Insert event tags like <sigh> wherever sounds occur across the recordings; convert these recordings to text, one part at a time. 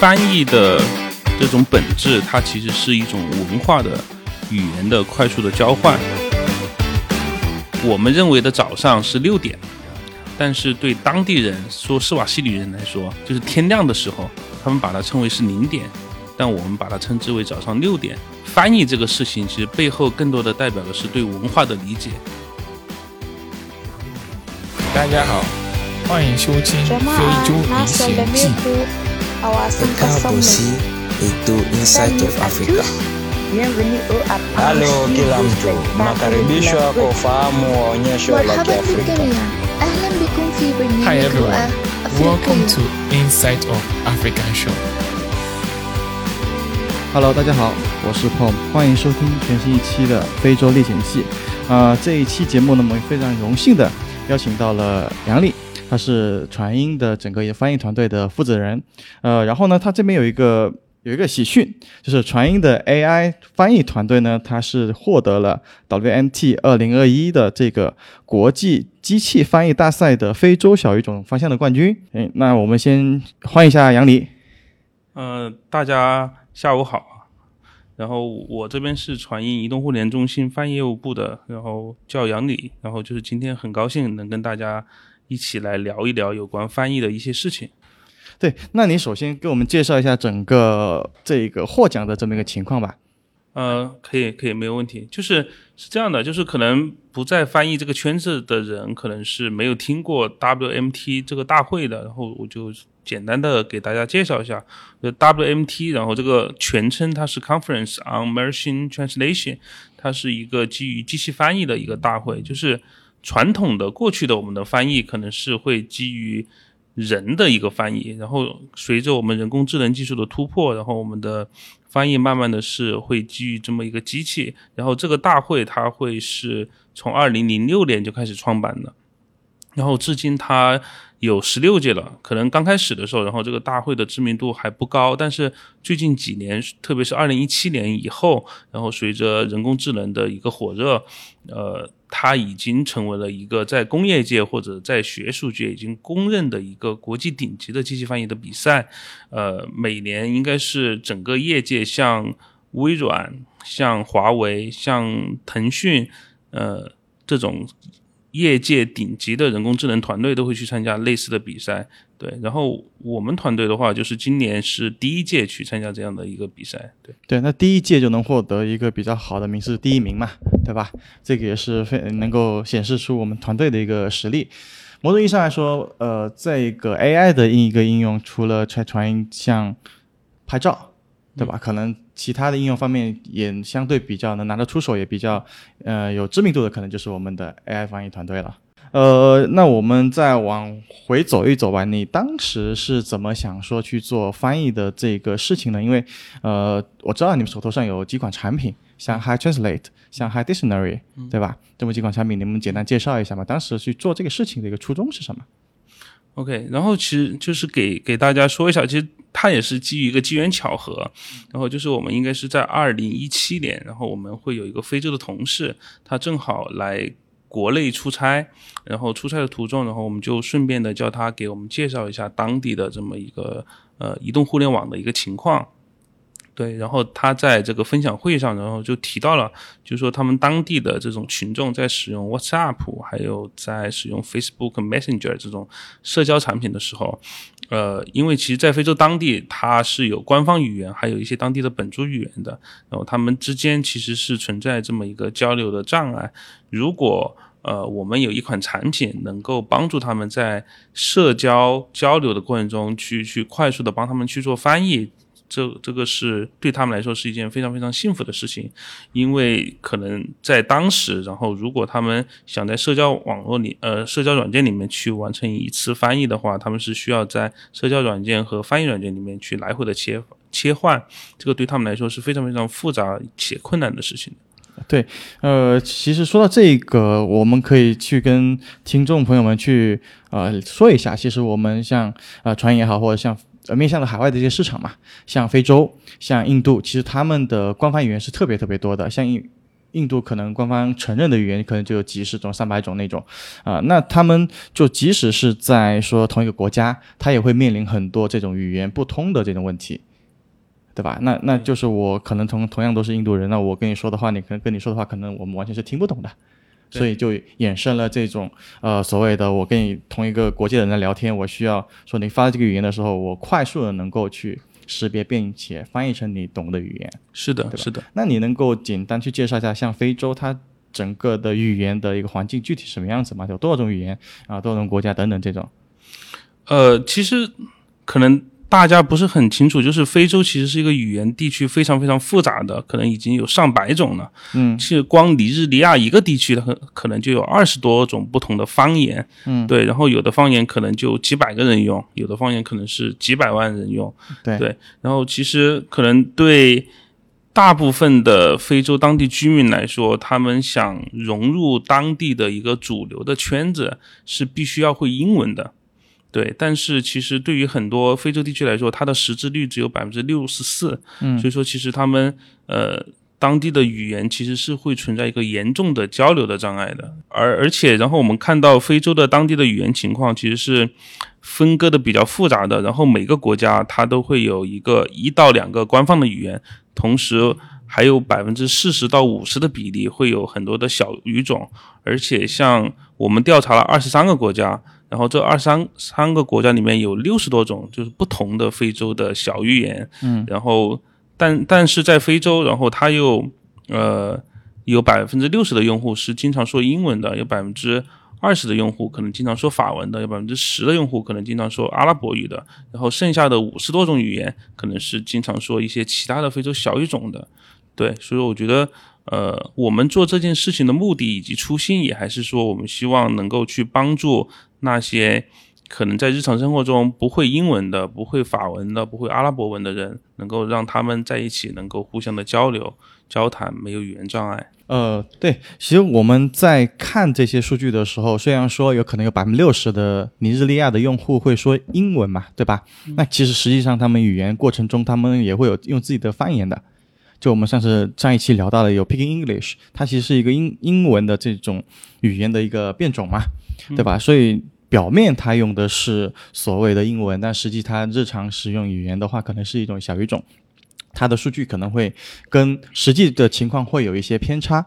翻译的这种本质，它其实是一种文化的语言的快速的交换。我们认为的早上是六点，但是对当地人说施瓦西里人来说，就是天亮的时候，他们把它称为是零点，但我们把它称之为早上六点。翻译这个事情，其实背后更多的代表的是对文化的理解。大家好，欢迎收听非洲历险记。Kabusi itu Inside of Africa. Halo kila mtu, nakaribishwa kwa ufahamu wa onyesho la Kiafrika. Hi everyone, welcome to Inside of African Show. Hello，大家好，我是 Pom，欢迎收听全新一期的非洲历险记。啊、这一期节目呢，我们非常荣幸的邀请到了杨丽，他是传音的整个一个翻译团队的负责人。呃，然后呢，他这边有一个有一个喜讯，就是传音的 AI 翻译团队呢，它是获得了 WNT 二零二一的这个国际机器翻译大赛的非洲小语种方向的冠军。哎，那我们先欢迎一下杨黎。呃，大家下午好。然后我这边是传音移动互联中心翻译业务部的，然后叫杨李，然后就是今天很高兴能跟大家一起来聊一聊有关翻译的一些事情。对，那你首先给我们介绍一下整个这个获奖的这么一个情况吧。呃，可以，可以，没有问题。就是是这样的，就是可能不在翻译这个圈子的人，可能是没有听过 WMT 这个大会的。然后我就简单的给大家介绍一下，就 WMT，然后这个全称它是 Conference on Machine Translation，它是一个基于机器翻译的一个大会。就是传统的过去的我们的翻译可能是会基于人的一个翻译，然后随着我们人工智能技术的突破，然后我们的翻译慢慢的是会基于这么一个机器，然后这个大会它会是从二零零六年就开始创办的，然后至今它有十六届了。可能刚开始的时候，然后这个大会的知名度还不高，但是最近几年，特别是二零一七年以后，然后随着人工智能的一个火热，呃，它已经成为了一个在工业界或者在学术界已经公认的一个国际顶级的机器翻译的比赛。呃，每年应该是整个业界像微软、像华为、像腾讯，呃，这种业界顶级的人工智能团队都会去参加类似的比赛。对，然后我们团队的话，就是今年是第一届去参加这样的一个比赛。对，对，那第一届就能获得一个比较好的名次，第一名嘛，对吧？这个也是非能够显示出我们团队的一个实力。某种意义上来说，呃，这个 AI 的一个应用，除了传传音像拍照，对吧？可能其他的应用方面也相对比较能拿得出手，也比较呃有知名度的，可能就是我们的 AI 翻译团队了。呃，那我们再往回走一走吧。你当时是怎么想说去做翻译的这个事情呢？因为呃，我知道你们手头上有几款产品，像 Hi Translate，像 Hi Dictionary，、对吧？这么几款产品，你们简单介绍一下嘛？当时去做这个事情的一个初衷是什么？OK，然后其实就是给给大家说一下，其实它也是基于一个机缘巧合，然后就是我们应该是在二零一七年，然后我们会有一个非洲的同事，他正好来国内出差，然后出差的途中，然后我们就顺便的叫他给我们介绍一下当地的这么一个呃移动互联网的一个情况。对，然后他在这个分享会上，然后就提到了，就是说他们当地的这种群众在使用 WhatsApp，还有在使用 Facebook Messenger 这种社交产品的时候，呃，因为其实，在非洲当地它是有官方语言，还有一些当地的本族语言的，然后他们之间其实是存在这么一个交流的障碍。如果呃，我们有一款产品能够帮助他们在社交交流的过程中去去快速的帮他们去做翻译，这这个是对他们来说是一件非常非常幸福的事情，因为可能在当时，然后如果他们想在社交网络里，呃，社交软件里面去完成一次翻译的话，他们是需要在社交软件和翻译软件里面去来回的切切换，这个对他们来说是非常非常复杂且困难的事情。对，呃，其实说到这个，我们可以去跟听众朋友们去呃说一下，其实我们像呃传也好，或者像呃面向的海外的一些市场嘛，像非洲、像印度，其实他们的官方语言是特别特别多的，像印印度可能官方承认的语言可能就有几十种、上百种那种，啊，那他们就即使是在说同一个国家，他也会面临很多这种语言不通的这种问题，对吧？那那就是我可能同同样都是印度人，那我跟你说的话，你可能跟你说的话，可能我们完全是听不懂的，所以就衍生了这种呃所谓的我跟你同一个国界的人在聊天，我需要说你发这个语言的时候，我快速的能够去。识别并且翻译成你懂的语言，是的，是的。那你能够简单去介绍一下，像非洲它整个的语言的一个环境具体什么样子吗？有多少种语言啊？多少种国家等等这种？呃，其实可能。大家不是很清楚，就是非洲其实是一个语言地区非常非常复杂的，可能已经有上百种了。嗯，其实光尼日利亚一个地区的可可能就有二十多种不同的方言。嗯，对，然后有的方言可能就几百个人用，有的方言可能是几百万人用。对对，然后其实可能对大部分的非洲当地居民来说，他们想融入当地的一个主流的圈子，是必须要会英文的。对，但是其实对于很多非洲地区来说，它的识字率只有百分之六十四，嗯，所以说其实他们呃当地的语言其实是会存在一个严重的交流的障碍的，而而且然后我们看到非洲的当地的语言情况其实是分割的比较复杂的，然后每个国家它都会有一个一到两个官方的语言，同时还有百分之四十到五十的比例会有很多的小语种，而且像我们调查了二十三个国家。然后这二三三个国家里面有六十多种，就是不同的非洲的小语言。嗯，然后但但是在非洲，然后它又呃有百分之六十的用户是经常说英文的，有百分之二十的用户可能经常说法文的，有百分之十的用户可能经常说阿拉伯语的，然后剩下的五十多种语言可能是经常说一些其他的非洲小语种的。对，所以我觉得。呃，我们做这件事情的目的以及初心，也还是说，我们希望能够去帮助那些可能在日常生活中不会英文的、不会法文的、不会阿拉伯文的人，能够让他们在一起，能够互相的交流、交谈，没有语言障碍。呃，对，其实我们在看这些数据的时候，虽然说有可能有百分之六十的尼日利亚的用户会说英文嘛，对吧？那其实实际上他们语言过程中，他们也会有用自己的方言的。就我们上次上一期聊到的有 Picking English，它其实是一个英英文的这种语言的一个变种嘛，对吧？所以表面它用的是所谓的英文，但实际它日常使用语言的话，可能是一种小语种，它的数据可能会跟实际的情况会有一些偏差。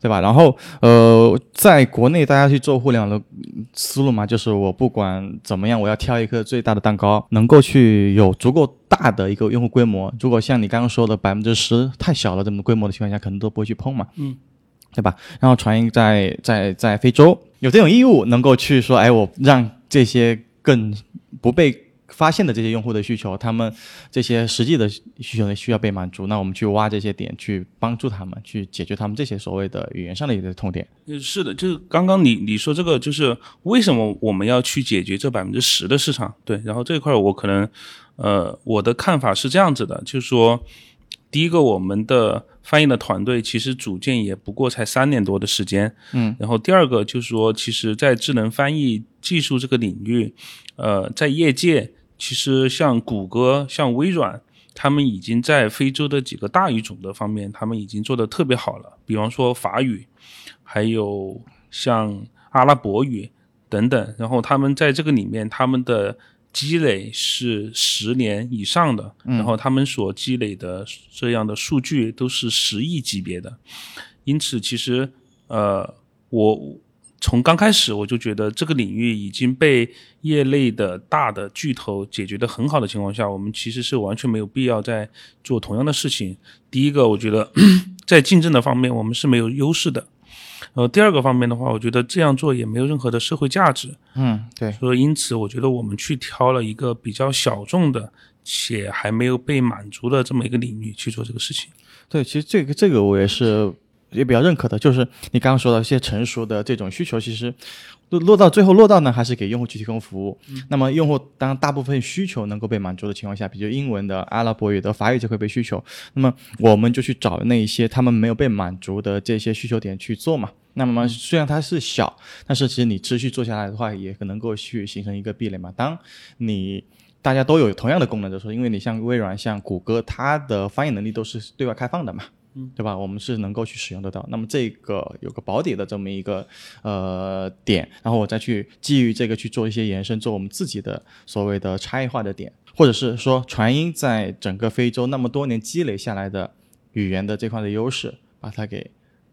对吧？然后，呃，在国内大家去做互联网的思路嘛，就是我不管怎么样，我要挑一个最大的蛋糕，能够去有足够大的一个用户规模。如果像你刚刚说的百分之十太小了，这么规模的情况下，可能都不会去碰嘛，嗯，对吧？然后传音在在在非洲有这种义务，能够去说，哎，我让这些更不被。发现的这些用户的需求，他们这些实际的需求呢需要被满足，那我们去挖这些点，去帮助他们，去解决他们这些所谓的语言上的一个痛点。是的，就是刚刚你你说这个，就是为什么我们要去解决这百分之十的市场？对，然后这一块我可能，呃，我的看法是这样子的，就是说，第一个，我们的翻译的团队其实组建也不过才三年多的时间，嗯，然后第二个就是说，其实，在智能翻译技术这个领域，呃，在业界。其实像谷歌、像微软，他们已经在非洲的几个大语种的方面，他们已经做得特别好了。比方说法语，还有像阿拉伯语等等。然后他们在这个里面，他们的积累是十年以上的，然后他们所积累的这样的数据都是十亿级别的。因此，其实呃，我。从刚开始我就觉得这个领域已经被业内的大的巨头解决的很好的情况下，我们其实是完全没有必要再做同样的事情。第一个，我觉得 <clears throat> 在竞争的方面我们是没有优势的。呃，第二个方面的话，我觉得这样做也没有任何的社会价值。嗯，对。所以因此，我觉得我们去挑了一个比较小众的且还没有被满足的这么一个领域去做这个事情。对，其实这个这个我也是。也比较认可的，就是你刚刚说的一些成熟的这种需求，其实落落到最后落到呢，还是给用户去提供服务。那么用户当大部分需求能够被满足的情况下，比如英文的、阿拉伯语的、法语这块被需求，那么我们就去找那一些他们没有被满足的这些需求点去做嘛。那么虽然它是小，但是其实你持续做下来的话，也能够去形成一个壁垒嘛。当你大家都有同样的功能的时候，因为你像微软、像谷歌，它的翻译能力都是对外开放的嘛。对吧？我们是能够去使用得到。那么这个有个保底的这么一个呃点，然后我再去基于这个去做一些延伸，做我们自己的所谓的差异化的点，或者是说传音在整个非洲那么多年积累下来的语言的这块的优势，把它给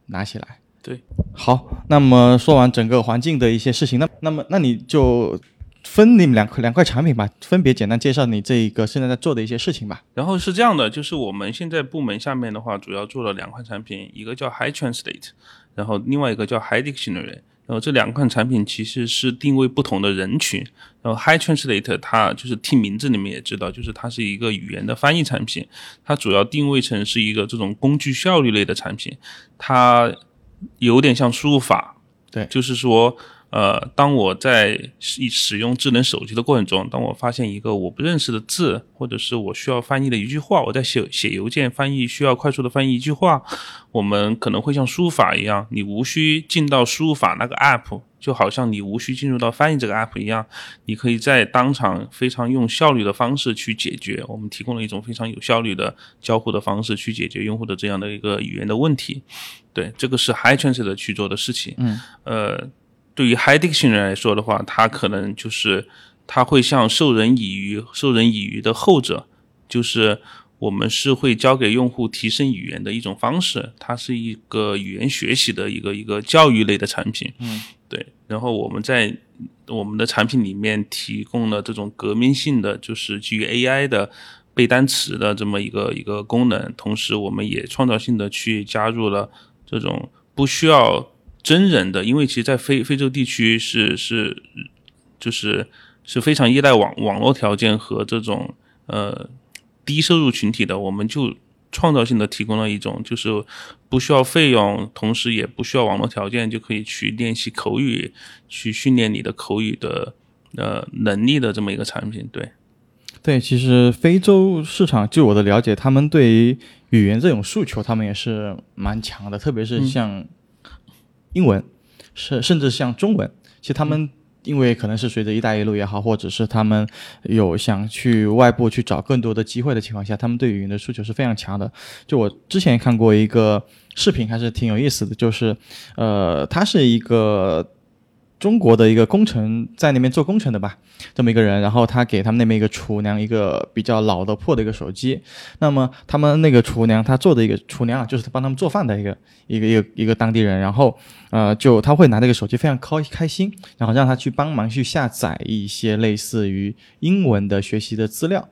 拿起来。对，好，那么说完整个环境的一些事情，那那么那你就。分你们两块两块产品吧，分别简单介绍你这一个现在在做的一些事情吧。然后是这样的，就是我们现在部门下面的话，主要做了两款产品，一个叫 High Translate，然后另外一个叫 High Dictionary。然后这两款产品其实是定位不同的人群。然后 High Translate 它就是听名字你们也知道，就是它是一个语言的翻译产品，它主要定位成是一个这种工具效率类的产品，它有点像输入法，对，就是说。呃，当我在使使用智能手机的过程中，当我发现一个我不认识的字，或者是我需要翻译的一句话，我在写写邮件翻译需要快速的翻译一句话，我们可能会像输入法一样，你无需进到输入法那个 app，就好像你无需进入到翻译这个 app 一样，你可以在当场非常用效率的方式去解决。我们提供了一种非常有效率的交互的方式去解决用户的这样的一个语言的问题。对，这个是 High Translate 去做的事情。嗯，呃。对于 High Dictionary 来说的话，它可能就是它会像授人以鱼、授人以渔的后者，就是我们是会教给用户提升语言的一种方式，它是一个语言学习的一个一个教育类的产品。嗯，对。然后我们在我们的产品里面提供了这种革命性的，就是基于 AI 的背单词的这么一个一个功能，同时我们也创造性的去加入了这种不需要。真人的，因为其实，在非非洲地区是是，就是是非常依赖网网络条件和这种呃低收入群体的，我们就创造性的提供了一种就是不需要费用，同时也不需要网络条件就可以去练习口语，去训练你的口语的呃能力的这么一个产品。对，对，其实非洲市场，据我的了解，他们对于语言这种诉求，他们也是蛮强的，特别是像。英文，甚甚至像中文，其实他们因为可能是随着“一带一路”也好，或者是他们有想去外部去找更多的机会的情况下，他们对语言的诉求是非常强的。就我之前看过一个视频，还是挺有意思的，就是，呃，他是一个。中国的一个工程在那边做工程的吧，这么一个人，然后他给他们那边一个厨娘一个比较老的破的一个手机，那么他们那个厨娘他做的一个厨娘啊，就是帮他们做饭的一个一个一个一个当地人，然后呃就他会拿这个手机非常开开心，然后让他去帮忙去下载一些类似于英文的学习的资料。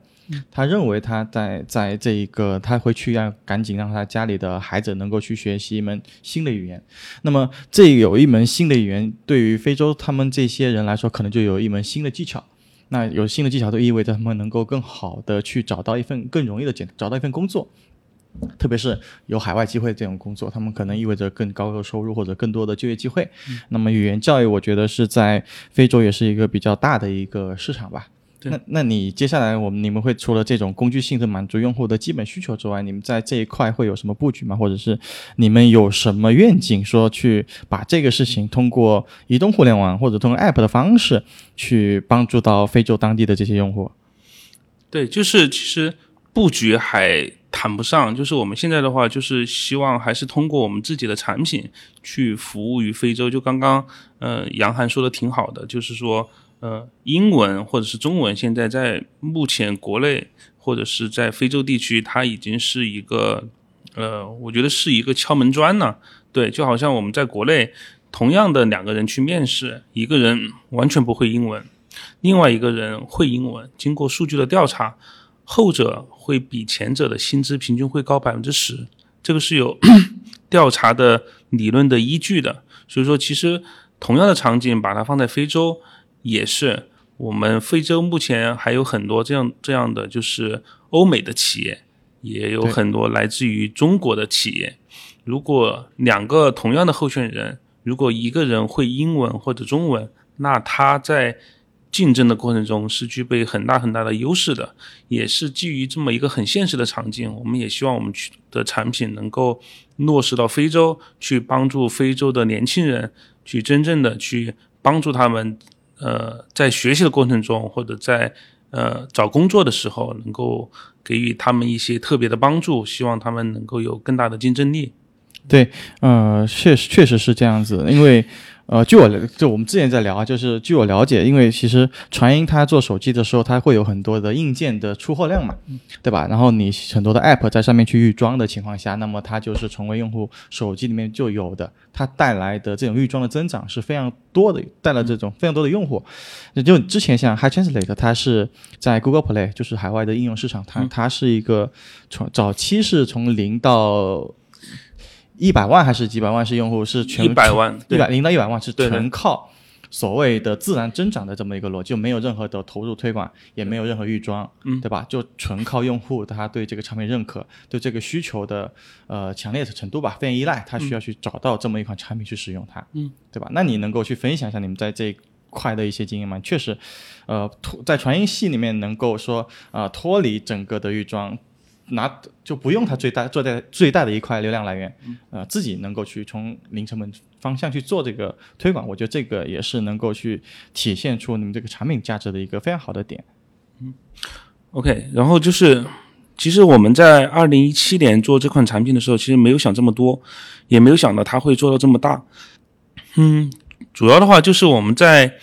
他认为他在在这一个他会去让赶紧让他家里的孩子能够去学习一门新的语言，那么这有一门新的语言，对于非洲他们这些人来说，可能就有一门新的技巧。那有新的技巧，都意味着他们能够更好的去找到一份更容易的简找到一份工作，特别是有海外机会这种工作，他们可能意味着更高的收入或者更多的就业机会。那么语言教育，我觉得是在非洲也是一个比较大的一个市场吧。那那你接下来我们你们会除了这种工具性的满足用户的基本需求之外，你们在这一块会有什么布局吗？或者是你们有什么愿景，说去把这个事情通过移动互联网或者通过 App 的方式去帮助到非洲当地的这些用户？对，就是其实布局还谈不上，就是我们现在的话，就是希望还是通过我们自己的产品去服务于非洲。就刚刚呃杨涵说的挺好的，就是说。呃，英文或者是中文，现在在目前国内或者是在非洲地区，它已经是一个，呃，我觉得是一个敲门砖呢。对，就好像我们在国内，同样的两个人去面试，一个人完全不会英文，另外一个人会英文。经过数据的调查，后者会比前者的薪资平均会高百分之十，这个是有 <coughs> 调查的理论的依据的。所以说，其实同样的场景，把它放在非洲。也是，我们非洲目前还有很多这样这样的，就是欧美的企业，也有很多来自于中国的企业。如果两个同样的候选人，如果一个人会英文或者中文，那他在竞争的过程中是具备很大很大的优势的。也是基于这么一个很现实的场景，我们也希望我们去的产品能够落实到非洲，去帮助非洲的年轻人，去真正的去帮助他们。呃，在学习的过程中，或者在呃找工作的时候能够给予他们一些特别的帮助，希望他们能够有更大的竞争力。对，呃，确实确实是这样子，因为。呃，据我就我们之前在聊啊，就是据我了解，因为其实传音它做手机的时候，它会有很多的硬件的出货量嘛，对吧？然后你很多的 App 在上面去预装的情况下，那么它就是成为用户手机里面就有的，它带来的这种预装的增长是非常多的，带来这种非常多的用户。那就之前像 Hi Translate，它是在 Google Play，就是海外的应用市场，它它是一个从早期是从零到。一百万还是几百万是用户？是全一百万，一百零到一百万是纯靠所谓的自然增长的这么一个逻辑，就没有任何的投入推广，也没有任何预装，嗯，对吧？就纯靠用户他对这个产品认可，对这个需求的呃强烈的程度吧，非常依赖，他需要去找到这么一款产品去使用它，嗯，对吧？那你能够去分享一下你们在这一块的一些经验吗？确实，呃，脱在传音系里面能够说啊脱离整个的预装。拿就不用它最大、最大、最大的一块流量来源，呃，自己能够去从零成本方向去做这个推广，我觉得这个也是能够去体现出你们这个产品价值的一个非常好的点。嗯，OK，然后就是，其实我们在二零一七年做这款产品的时候，其实没有想这么多，也没有想到它会做到这么大。嗯，主要的话就是我们在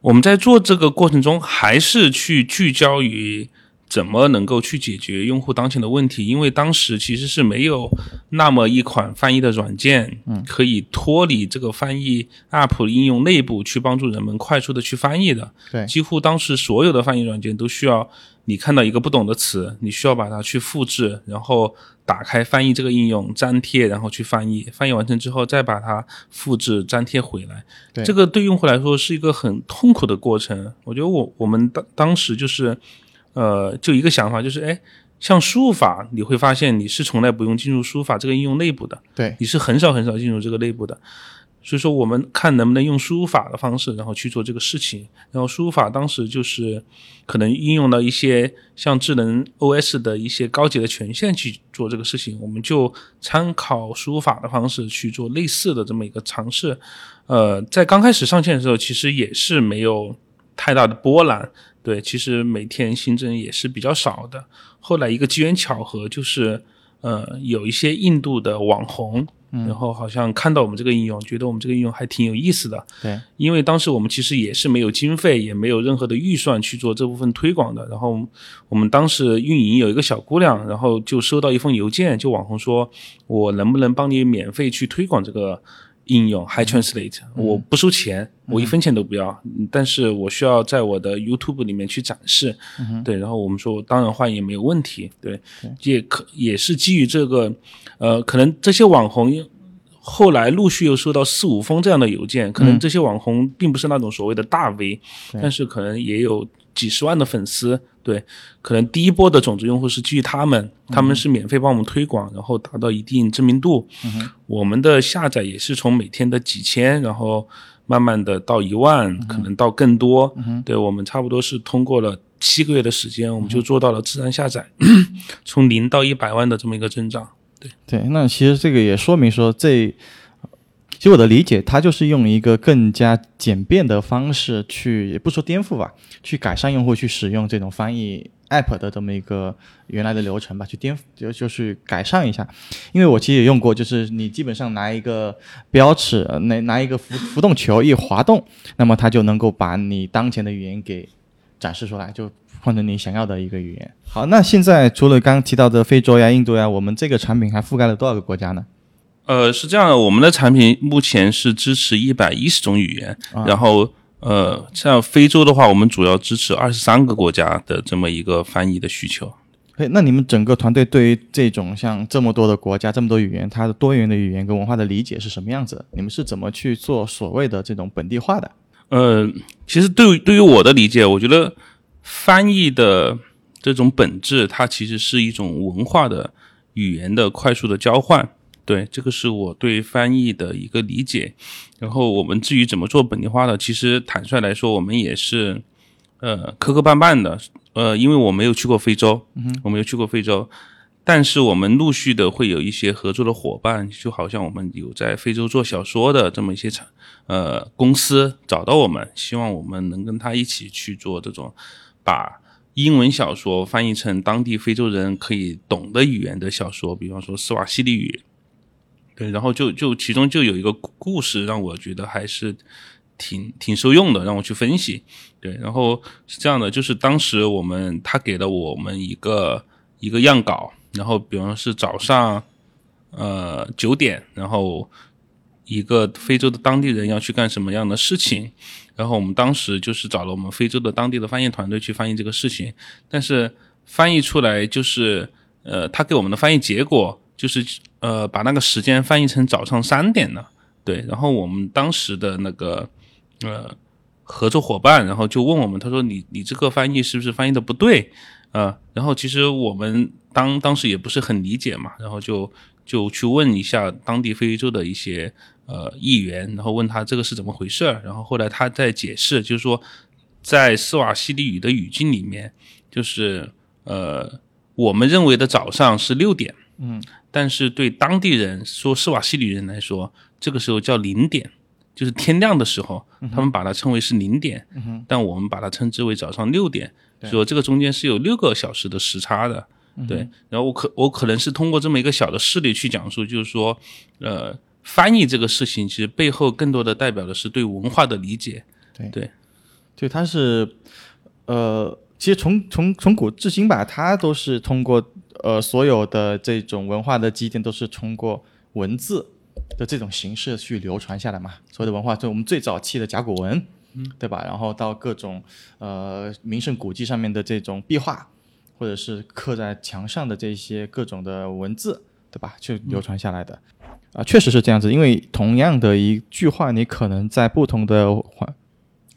我们在做这个过程中，还是去聚焦于。怎么能够去解决用户当前的问题？因为当时其实是没有那么一款翻译的软件，嗯，可以脱离这个翻译 App 应用内部去帮助人们快速的去翻译的。对，几乎当时所有的翻译软件都需要你看到一个不懂的词，你需要把它去复制，然后打开翻译这个应用，粘贴，然后去翻译。翻译完成之后，再把它复制粘贴回来。对，这个对用户来说是一个很痛苦的过程。我觉得我我们当当时就是。呃，就一个想法，就是哎，像输入法，你会发现你是从来不用进入输入法这个应用内部的，对，你是很少很少进入这个内部的。所以说，我们看能不能用输入法的方式，然后去做这个事情。然后输入法当时就是可能应用到一些像智能 OS 的一些高级的权限去做这个事情，我们就参考输入法的方式去做类似的这么一个尝试。呃，在刚开始上线的时候，其实也是没有太大的波澜。对，其实每天新增也是比较少的。后来一个机缘巧合，就是呃，有一些印度的网红，然后好像看到我们这个应用，觉得我们这个应用还挺有意思的。对，因为当时我们其实也是没有经费，也没有任何的预算去做这部分推广的。然后我们当时运营有一个小姑娘，然后就收到一封邮件，就网红说，我能不能帮你免费去推广这个？应用 Hi Translate，我不收钱，我一分钱都不要，但是我需要在我的 YouTube 里面去展示，对，然后我们说当然欢迎没有问题，对，也可也是基于这个，呃，可能这些网红后来陆续又收到四五封这样的邮件，可能这些网红并不是那种所谓的大 V，但是可能也有几十万的粉丝。对，可能第一波的种子用户是基于他们，他们是免费帮我们推广，然后达到一定知名度。我们的下载也是从每天的几千，然后慢慢的到一万，可能到更多。对我们差不多是通过了七个月的时间，我们就做到了自然下载，从零到一百万的这么一个增长。对对，那其实这个也说明说这。其实我的理解，它就是用一个更加简便的方式去，也不说颠覆吧，去改善用户去使用这种翻译 app 的这么一个原来的流程吧，去颠覆就就是改善一下。因为我其实也用过，就是你基本上拿一个标尺，拿拿一个浮浮动球一滑动，那么它就能够把你当前的语言给展示出来，就换成你想要的一个语言。好，那现在除了刚刚提到的非洲呀、印度呀，我们这个产品还覆盖了多少个国家呢？呃，是这样的，我们的产品目前是支持一百一十种语言，然后呃，像非洲的话，我们主要支持二十三个国家的这么一个翻译的需求。哎，那你们整个团队对于这种像这么多的国家、这么多语言，它的多元的语言跟文化的理解是什么样子？你们是怎么去做所谓的这种本地化的？呃，其实对于对于我的理解，我觉得翻译的这种本质，它其实是一种文化的语言的快速的交换。对，这个是我对翻译的一个理解。然后我们至于怎么做本地化的，其实坦率来说，我们也是呃磕磕绊绊的。呃，因为我没有去过非洲，我没有去过非洲，但是我们陆续的会有一些合作的伙伴，就好像我们有在非洲做小说的这么一些产呃公司找到我们，希望我们能跟他一起去做这种把英文小说翻译成当地非洲人可以懂的语言的小说，比方说斯瓦西里语。对，然后就就其中就有一个故事让我觉得还是挺挺受用的，让我去分析。对，然后是这样的，就是当时我们他给了我们一个一个样稿，然后比方是早上呃九点，然后一个非洲的当地人要去干什么样的事情，然后我们当时就是找了我们非洲的当地的翻译团队去翻译这个事情，但是翻译出来就是呃他给我们的翻译结果。就是呃，把那个时间翻译成早上三点了，对。然后我们当时的那个呃合作伙伴，然后就问我们，他说：“你你这个翻译是不是翻译的不对？”啊，然后其实我们当当时也不是很理解嘛，然后就就去问一下当地非洲的一些呃议员，然后问他这个是怎么回事儿。然后后来他在解释，就是说在斯瓦西里语的语境里面，就是呃我们认为的早上是六点，嗯。但是对当地人说，斯瓦西里人来说，这个时候叫零点，就是天亮的时候，他们把它称为是零点，但我们把它称之为早上六点，说这个中间是有六个小时的时差的。对，然后我可我可能是通过这么一个小的事例去讲述，就是说，呃，翻译这个事情其实背后更多的代表的是对文化的理解。对对，对它是，呃，其实从从从古至今吧，它都是通过。呃，所有的这种文化的积淀都是通过文字的这种形式去流传下来嘛。所有的文化，就我们最早期的甲骨文，嗯，对吧？然后到各种呃名胜古迹上面的这种壁画，或者是刻在墙上的这些各种的文字，对吧？去流传下来的。啊，确实是这样子。因为同样的一句话，你可能在不同的环。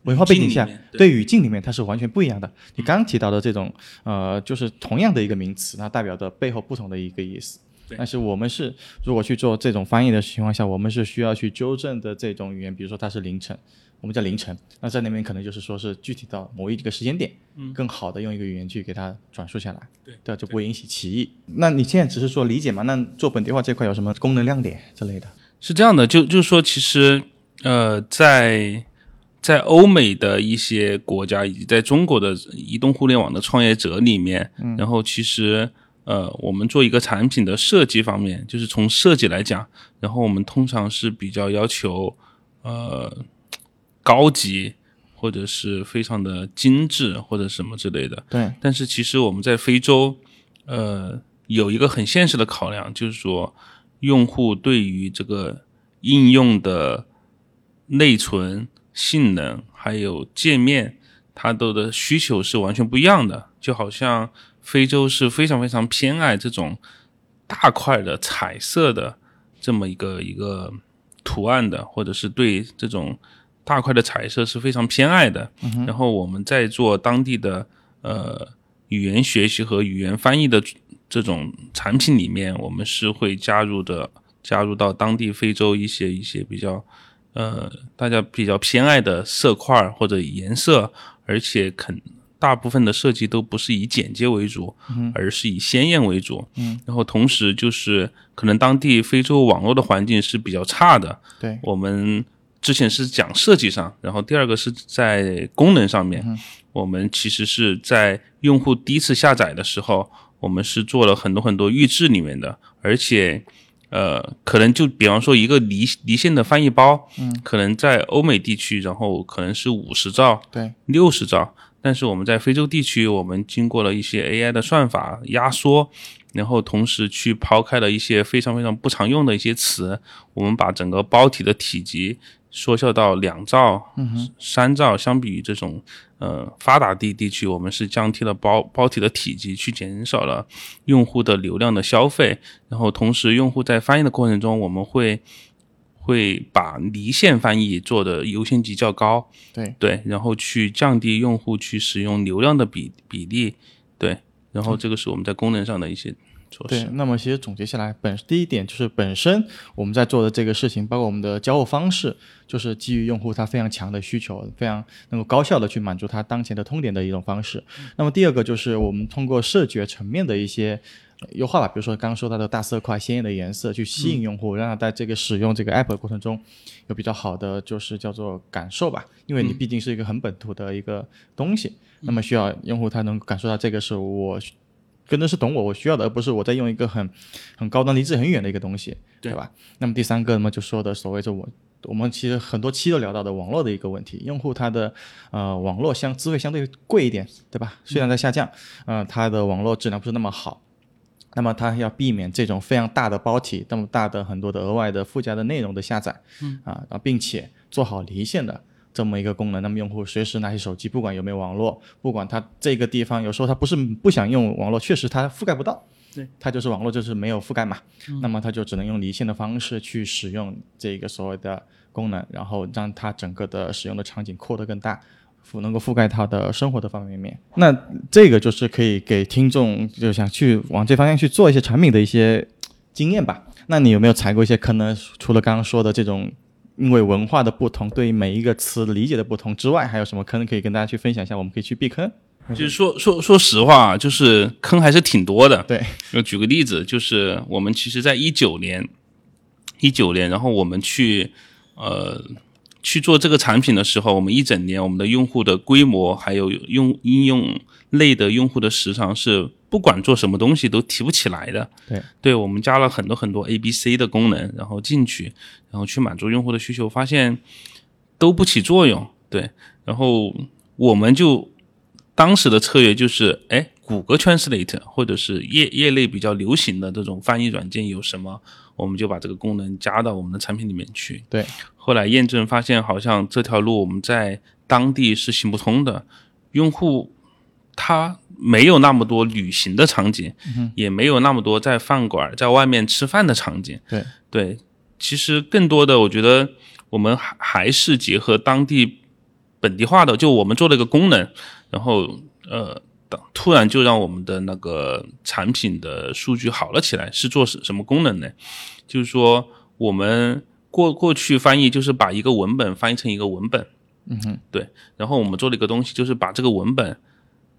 文化背景下，对语境里面它是完全不一样的。你刚提到的这种，呃，就是同样的一个名词，它代表着背后不同的一个意思。但是我们是如果去做这种翻译的情况下，我们是需要去纠正的这种语言，比如说它是凌晨，我们叫凌晨，那在那边可能就是说是具体到某一个时间点，嗯，更好的用一个语言去给它转述下来，对，对，就不会引起歧义。那你现在只是说理解嘛？那做本地化这块有什么功能亮点之类的？是这样的，就就是说，其实，呃，在在欧美的一些国家，以及在中国的移动互联网的创业者里面，然后其实呃，我们做一个产品的设计方面，就是从设计来讲，然后我们通常是比较要求呃高级或者是非常的精致或者什么之类的。对。但是其实我们在非洲，呃，有一个很现实的考量，就是说用户对于这个应用的内存。性能还有界面，它都的需求是完全不一样的。就好像非洲是非常非常偏爱这种大块的彩色的这么一个一个图案的，或者是对这种大块的彩色是非常偏爱的。然后我们在做当地的呃语言学习和语言翻译的这种产品里面，我们是会加入的，加入到当地非洲一些一些比较。呃，大家比较偏爱的色块或者颜色，而且肯大部分的设计都不是以简洁为主，而是以鲜艳为主。嗯，然后同时就是可能当地非洲网络的环境是比较差的。对，我们之前是讲设计上，然后第二个是在功能上面，我们其实是在用户第一次下载的时候，我们是做了很多很多预制里面的，而且。呃，可能就比方说一个离离线的翻译包，嗯，可能在欧美地区，然后可能是五十兆，对，六十兆，但是我们在非洲地区，我们经过了一些 AI 的算法压缩，然后同时去抛开了一些非常非常不常用的一些词，我们把整个包体的体积缩小到两兆、三兆，相比于这种。呃，发达地地区，我们是降低了包包体的体积，去减少了用户的流量的消费。然后，同时用户在翻译的过程中，我们会会把离线翻译做的优先级较高。对对，然后去降低用户去使用流量的比比例。对，然后这个是我们在功能上的一些。对，那么其实总结下来，本第一点就是本身我们在做的这个事情，包括我们的交互方式，就是基于用户他非常强的需求，非常能够高效的去满足他当前的痛点的一种方式。那么第二个就是我们通过视觉层面的一些优化吧，比如说刚刚说到的大色块、鲜艳的颜色，去吸引用户，让他在这个使用这个 app 的过程中有比较好的就是叫做感受吧，因为你毕竟是一个很本土的一个东西，那么需要用户他能感受到这个是我真的是懂我我需要的，而不是我在用一个很很高端、离自己很远的一个东西，对吧？那么第三个，那么就说的所谓这我。我们其实很多期都聊到的网络的一个问题，用户他的呃网络相资费相对贵一点，对吧？虽然在下降，嗯，他的网络质量不是那么好，那么它要避免这种非常大的包体，那么大的很多的额外的附加的内容的下载，嗯啊，并且做好离线的这么一个功能，那么用户随时拿起手机，不管有没有网络，不管他这个地方有时候他不是不想用网络，确实他覆盖不到。对，他就是网络就是没有覆盖嘛，那么他就只能用离线的方式去使用这个所谓的功能，然后让它整个的使用的场景扩得更大，覆能够覆盖他的生活的方方面面。那这个就是可以给听众就想去往这方向去做一些产品的一些经验吧。那你有没有踩过一些坑呢？除了刚刚说的这种因为文化的不同，对于每一个词理解的不同之外，还有什么坑可以跟大家去分享一下？我们可以去避坑。就是说说说实话，就是坑还是挺多的。对，就举个例子，就是我们其实在一九年，一九年，然后我们去呃去做这个产品的时候，我们一整年我们的用户的规模还有用应用类的用户的时长是不管做什么东西都提不起来的。对，对我们加了很多很多 A、B、C 的功能，然后进去，然后去满足用户的需求，发现都不起作用。对，然后我们就。当时的策略就是，哎，谷歌 Translate 或者是业业内比较流行的这种翻译软件有什么，我们就把这个功能加到我们的产品里面去。对，后来验证发现，好像这条路我们在当地是行不通的，用户他没有那么多旅行的场景，也没有那么多在饭馆在外面吃饭的场景。对对，其实更多的，我觉得我们还还是结合当地本地化的，就我们做了一个功能。然后，呃，突然就让我们的那个产品的数据好了起来，是做什什么功能呢？就是说，我们过过去翻译就是把一个文本翻译成一个文本，嗯哼，对。然后我们做了一个东西，就是把这个文本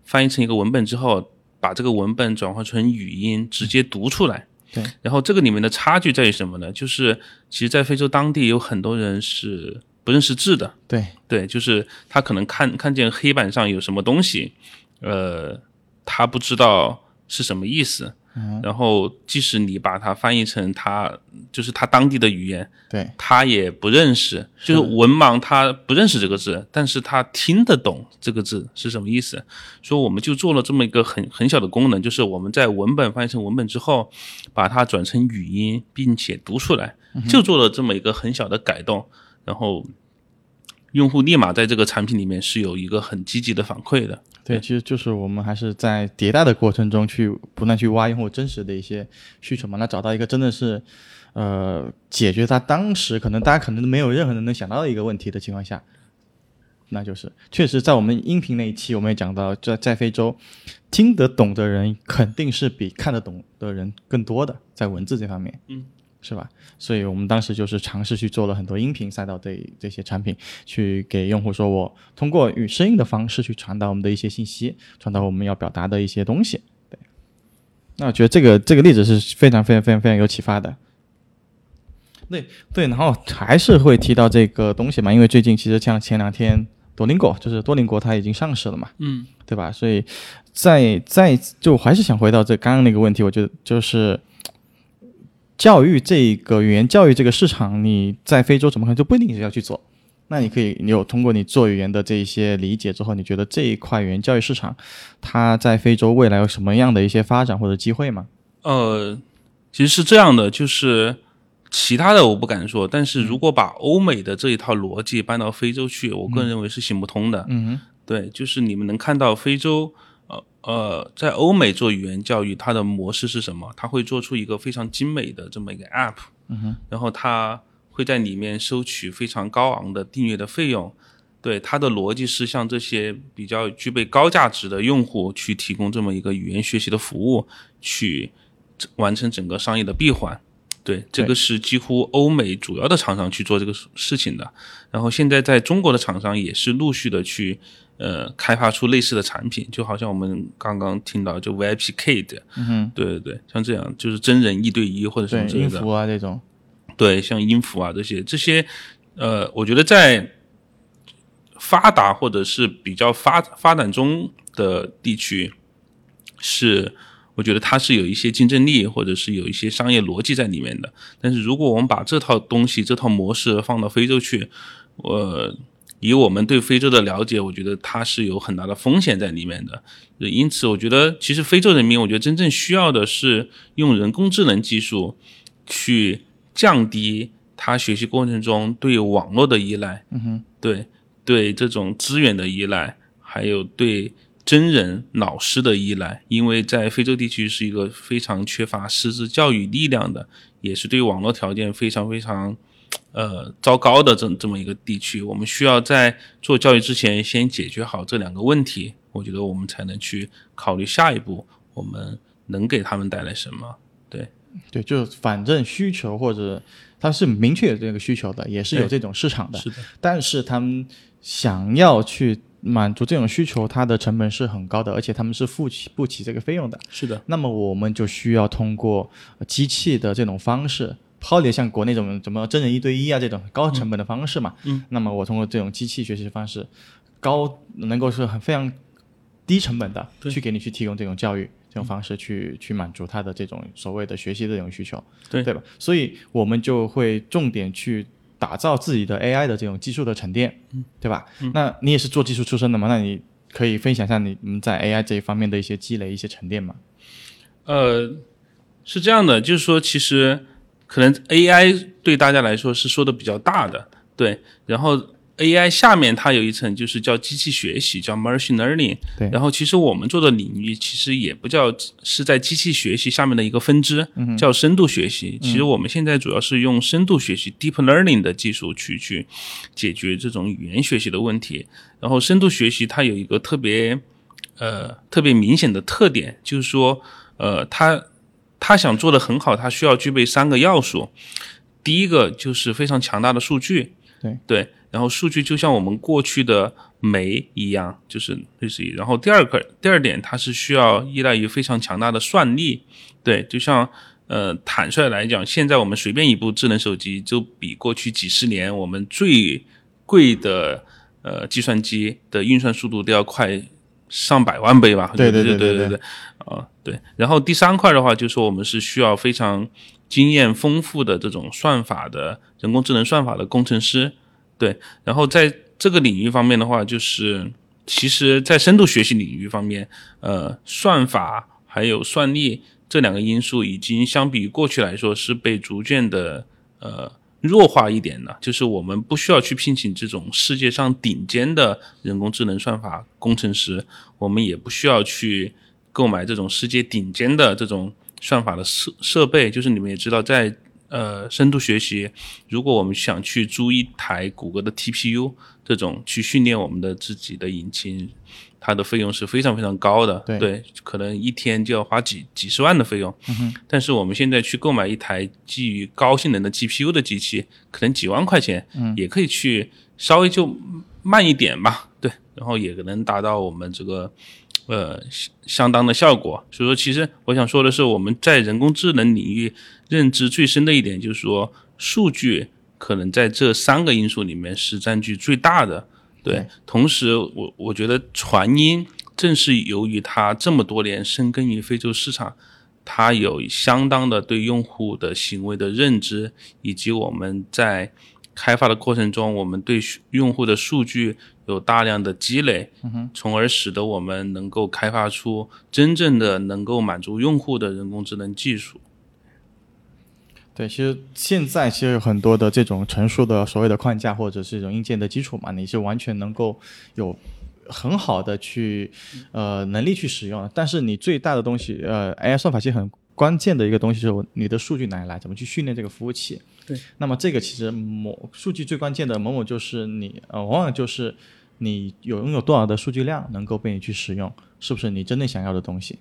翻译成一个文本之后，把这个文本转换成语音，直接读出来。对。然后这个里面的差距在于什么呢？就是其实，在非洲当地有很多人是。不认识字的，对对，就是他可能看看见黑板上有什么东西，呃，他不知道是什么意思。然后即使你把它翻译成他就是他当地的语言，对，他也不认识。就是文盲，他不认识这个字，但是他听得懂这个字是什么意思。所以我们就做了这么一个很很小的功能，就是我们在文本翻译成文本之后，把它转成语音，并且读出来，就做了这么一个很小的改动。然后，用户立马在这个产品里面是有一个很积极的反馈的。对，其实就是我们还是在迭代的过程中去不断去挖用户真实的一些需求嘛，那找到一个真的是，呃，解决他当时可能大家可能都没有任何人能想到的一个问题的情况下，那就是确实在我们音频那一期我们也讲到，在在非洲听得懂的人肯定是比看得懂的人更多的，在文字这方面。嗯。是吧？所以我们当时就是尝试去做了很多音频赛道这这些产品，去给用户说，我通过与声音的方式去传达我们的一些信息，传达我们要表达的一些东西。对，那我觉得这个这个例子是非常非常非常非常有启发的。对对，然后还是会提到这个东西嘛，因为最近其实像前两天多邻国，就是多邻国它已经上市了嘛，嗯，对吧？所以在在就还是想回到这刚刚那个问题，我觉得就是。教育这个语言教育这个市场，你在非洲怎么可能就不一定是要去做？那你可以，你有通过你做语言的这一些理解之后，你觉得这一块语言教育市场，它在非洲未来有什么样的一些发展或者机会吗？呃，其实是这样的，就是其他的我不敢说，但是如果把欧美的这一套逻辑搬到非洲去，我个人认为是行不通的。嗯，对，就是你们能看到非洲。呃，在欧美做语言教育，它的模式是什么？它会做出一个非常精美的这么一个 App，嗯，然后它会在里面收取非常高昂的订阅的费用。对，它的逻辑是向这些比较具备高价值的用户去提供这么一个语言学习的服务，去完成整个商业的闭环。对，这个是几乎欧美主要的厂商去做这个事情的。然后现在在中国的厂商也是陆续的去。呃开发出类似的产品，就好像我们刚刚听到就 VIP K 的，嗯哼，对对对，像这样就是真人一对一或者什么之类的。音符，啊这种，对，像音符啊这些这些，呃，我觉得在发达或者是比较发发展中的地区，是我觉得它是有一些竞争力或者是有一些商业逻辑在里面的。但是如果我们把这套东西、这套模式放到非洲去，我、以我们对非洲的了解，我觉得它是有很大的风险在里面的。因此，我觉得其实非洲人民，我觉得真正需要的是用人工智能技术去降低他学习过程中对网络的依赖，嗯哼，对对这种资源的依赖，还有对真人老师的依赖，因为在非洲地区是一个非常缺乏师资教育力量的，也是对网络条件非常非常呃糟糕的这这么一个地区。我们需要在做教育之前，先解决好这两个问题，我觉得我们才能去考虑下一步我们能给他们带来什么。对，对，就反正需求或者他是明确有这个需求的，也是有这种市场的，是的，但是他们想要去满足这种需求，它的成本是很高的，而且他们是付起不起这个费用的。是的，那么我们就需要通过呃机器的这种方式，抛离像国内这种怎么真人一对一啊这种高成本的方式嘛。嗯。那么我通过这种机器学习的方式，高能够是很非常低成本的去给你去提供这种教育这种方式去去满足他的这种所谓的学习的这种需求，对对吧？所以我们就会重点去打造自己的 AI 的这种技术的沉淀，嗯对吧？那你也是做技术出身的嘛？那你可以分享一下你们在 AI 这一方面的一些积累、一些沉淀吗？呃，是这样的，就是说，其实可能 AI 对大家来说是说的比较大的，对，然后 AI 下面它有一层就是叫机器学习，叫 machine learning，对。然后其实我们做的领域其实也不叫是在机器学习下面的一个分支，叫深度学习。其实我们现在主要是用深度学习 deep learning 的技术去去解决这种语言学习的问题。然后深度学习它有一个特别呃特别明显的特点，就是说呃它它想做的很好，他需要具备三个要素。第一个就是非常强大的数据，对对，然后数据就像我们过去的煤一样，就是类似于。然后第二个第二点，它是需要依赖于非常强大的算力，对，就像呃坦率来讲，现在我们随便一部智能手机，就比过去几十年我们最贵的呃计算机的运算速度都要快上百万倍吧，对对对对对对，啊对，然后第三块的话，就是我们是需要非常经验丰富的这种算法的人工智能算法的工程师，对，然后在这个领域方面的话，就是其实在深度学习领域方面，呃，算法还有算力这两个因素，已经相比过去来说是被逐渐的呃。弱化一点呢。就是我们不需要去聘请这种世界上顶尖的人工智能算法工程师，我们也不需要去购买这种世界顶尖的这种算法的设设备。就是你们也知道，在呃深度学习，如果我们想去租一台谷歌的 TPU 这种去训练我们的自己的引擎，它的费用是非常非常高的，对。可能一天就要花几几十万的费用。但是我们现在去购买一台基于高性能的 GPU 的机器，可能几万块钱，也可以去稍微就慢一点吧，对，然后也能达到我们这个呃相相当的效果。所以说，其实我想说的是，我们在人工智能领域认知最深的一点就是说，数据可能在这三个因素里面是占据最大的。对同时我我觉得传音正是由于它这么多年深耕于非洲市场，它有相当的对用户的行为的认知，以及我们在开发的过程中，我们对用户的数据有大量的积累，从而使得我们能够开发出真正的能够满足用户的人工智能技术。对，其实现在其实有很多的这种成熟的所谓的框架或者是这种硬件的基础嘛，你是完全能够有很好的去呃能力去使用的。但是你最大的东西，呃，AI 算法其实很关键的一个东西就是你的数据哪里来，怎么去训练这个服务器。对，那么这个其实某数据最关键的某某就是你呃，往往就是你有拥有多少的数据量能够被你去使用，是不是你真正想要的东西？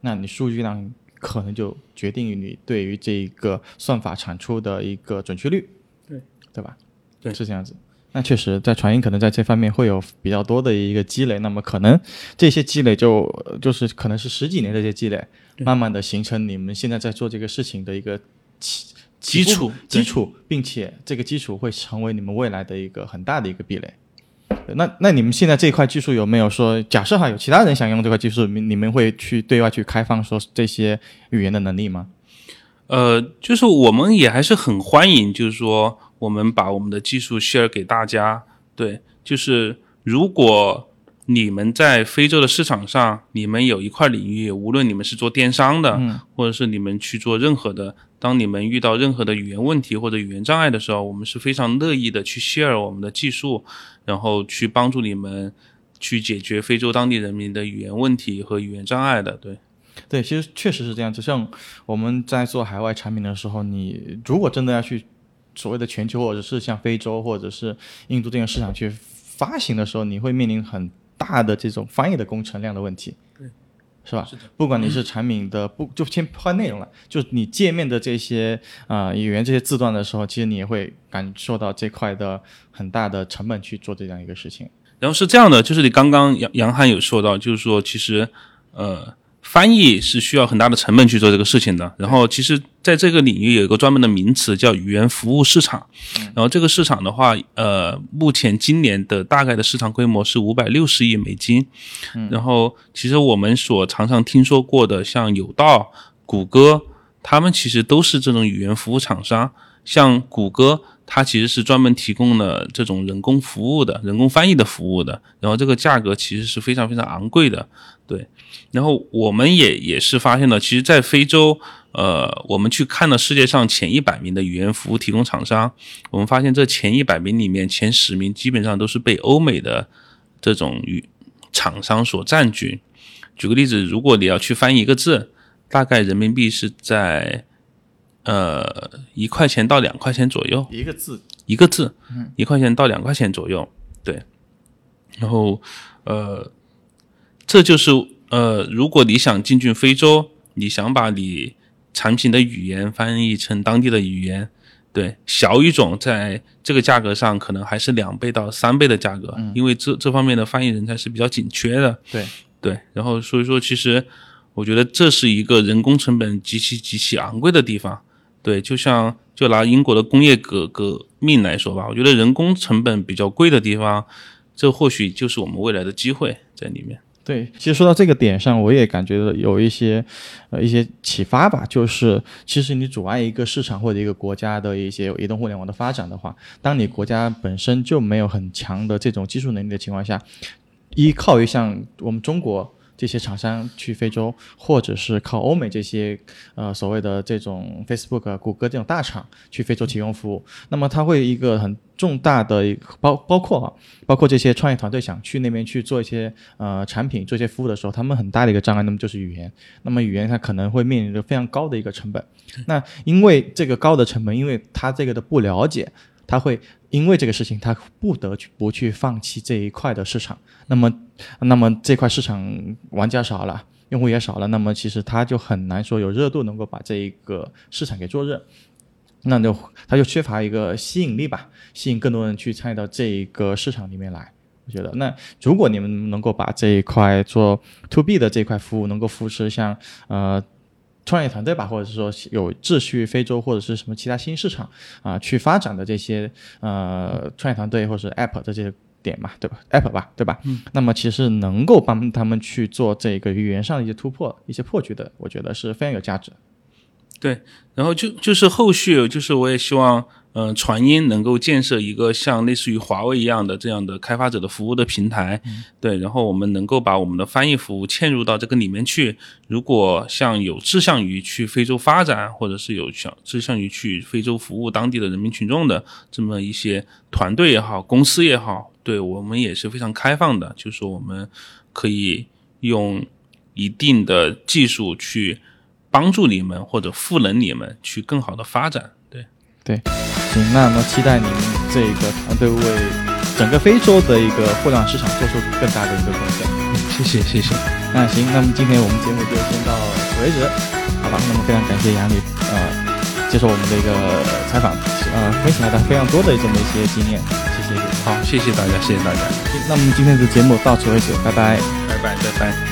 那你数据量可能就决定于你对于这个算法产出的一个准确率，对对吧？对是这样子。那确实，在传音可能在这方面会有比较多的一个积累，那么可能这些积累就就是可能是十几年的这些积累，慢慢的形成你们现在在做这个事情的一个基基础基础，并且这个基础会成为你们未来的一个很大的一个壁垒。那那你们现在这块技术有没有说，假设哈有其他人想用这块技术，你你们会去对外去开放说这些语言的能力吗？呃，就是我们也还是很欢迎，就是说我们把我们的技术 share 给大家。对，就是如果你们在非洲的市场上，你们有一块领域，无论你们是做电商的，嗯或者是你们去做任何的，当你们遇到任何的语言问题或者语言障碍的时候，我们是非常乐意的去 share 我们的技术，然后去帮助你们去解决非洲当地人民的语言问题和语言障碍的。对。对，其实确实是这样。就像我们在做海外产品的时候，你如果真的要去所谓的全球，或者是像非洲或者是印度这样市场去发行的时候，你会面临很大的这种翻译的工程量的问题。对，是吧？不管你是产品的不就先换内容了，就你界面的这些啊、语言这些字段的时候，其实你也会感受到这块的很大的成本去做这样一个事情。然后是这样的，就是你刚刚杨杨涵有说到，就是说其实呃翻译是需要很大的成本去做这个事情的。然后其实在这个领域有一个专门的名词叫语言服务市场。然后这个市场的话，呃，目前今年的大概的市场规模是五百六十亿美金。然后其实我们所常常听说过的，像有道、谷歌，他们其实都是这种语言服务厂商。像谷歌，它其实是专门提供了这种人工服务的、人工翻译的服务的，然后这个价格其实是非常非常昂贵的，对。然后我们也也是发现了，其实，在非洲，呃，我们去看了世界上前一百名的语言服务提供厂商，我们发现这前一百名里面，前十名基本上都是被欧美的这种语厂商所占据。举个例子，如果你要去翻译一个字，大概人民币是在呃一块钱到两块钱左右，一个字，一个字，一块钱到两块钱左右，对。然后，呃，这就是呃，如果你想进军非洲，你想把你产品的语言翻译成当地的语言，对，小语种在这个价格上可能还是两倍到三倍的价格，因为这这方面的翻译人才是比较紧缺的。对对，然后所以说，其实我觉得这是一个人工成本极其极其昂贵的地方。对，就像就拿英国的工业革革命来说吧，我觉得人工成本比较贵的地方，这或许就是我们未来的机会在里面。对，其实说到这个点上，我也感觉有一些呃一些启发吧，就是其实你阻碍一个市场或者一个国家的一些移动互联网的发展的话，当你国家本身就没有很强的这种技术能力的情况下，依靠于像我们中国这些厂商去非洲，或者是靠欧美这些呃所谓的这种 Facebook、谷歌这种大厂去非洲提供服务，那么它会一个很重大的包包括啊，包括这些创业团队想去那边去做一些呃产品、做一些服务的时候，他们很大的一个障碍，那么就是语言。那么语言它可能会面临着非常高的一个成本。那因为这个高的成本，因为它这个的不了解，它会因为这个事情，他不得不去放弃这一块的市场。那么，那么这块市场玩家少了，用户也少了，那么其实他就很难说有热度能够把这一个市场给做热。那就他就缺乏一个吸引力吧，吸引更多人去参与到这一个市场里面来。我觉得，那如果你们能够把这一块做 to B 的这块服务能够扶持像呃创业团队吧，或者是说有志去非洲或者是什么其他新市场啊、去发展的这些呃创业团队或者是 App 的这些点嘛，对吧？App 吧，对吧？嗯。那么其实能够帮他们去做这个语言上的一些突破、一些破局的，我觉得是非常有价值的。对，然后就就是后续，就是我也希望，嗯、传音能够建设一个像类似于华为一样的这样的开发者的服务的平台，对，然后我们能够把我们的翻译服务嵌入到这个里面去。如果像有志向于去非洲发展，或者是有想志向于去非洲服务当地的人民群众的这么一些团队也好，公司也好，对我们也是非常开放的，就是说我们可以用一定的技术去。帮助你们或者赋能你们去更好的发展。对，行，那么期待你们这个团队为整个非洲的一个互联网市场做出更大的一个贡献。谢谢谢谢。那行，那么今天我们节目就先到此为止，好吧？那么非常感谢杨磊呃接受我们的一个采访，呃，分享了他非常多的这么一些经验，谢谢。谢谢。好，谢谢大家，谢谢大家，那我们今天的节目到此为止，拜拜。拜拜，拜拜。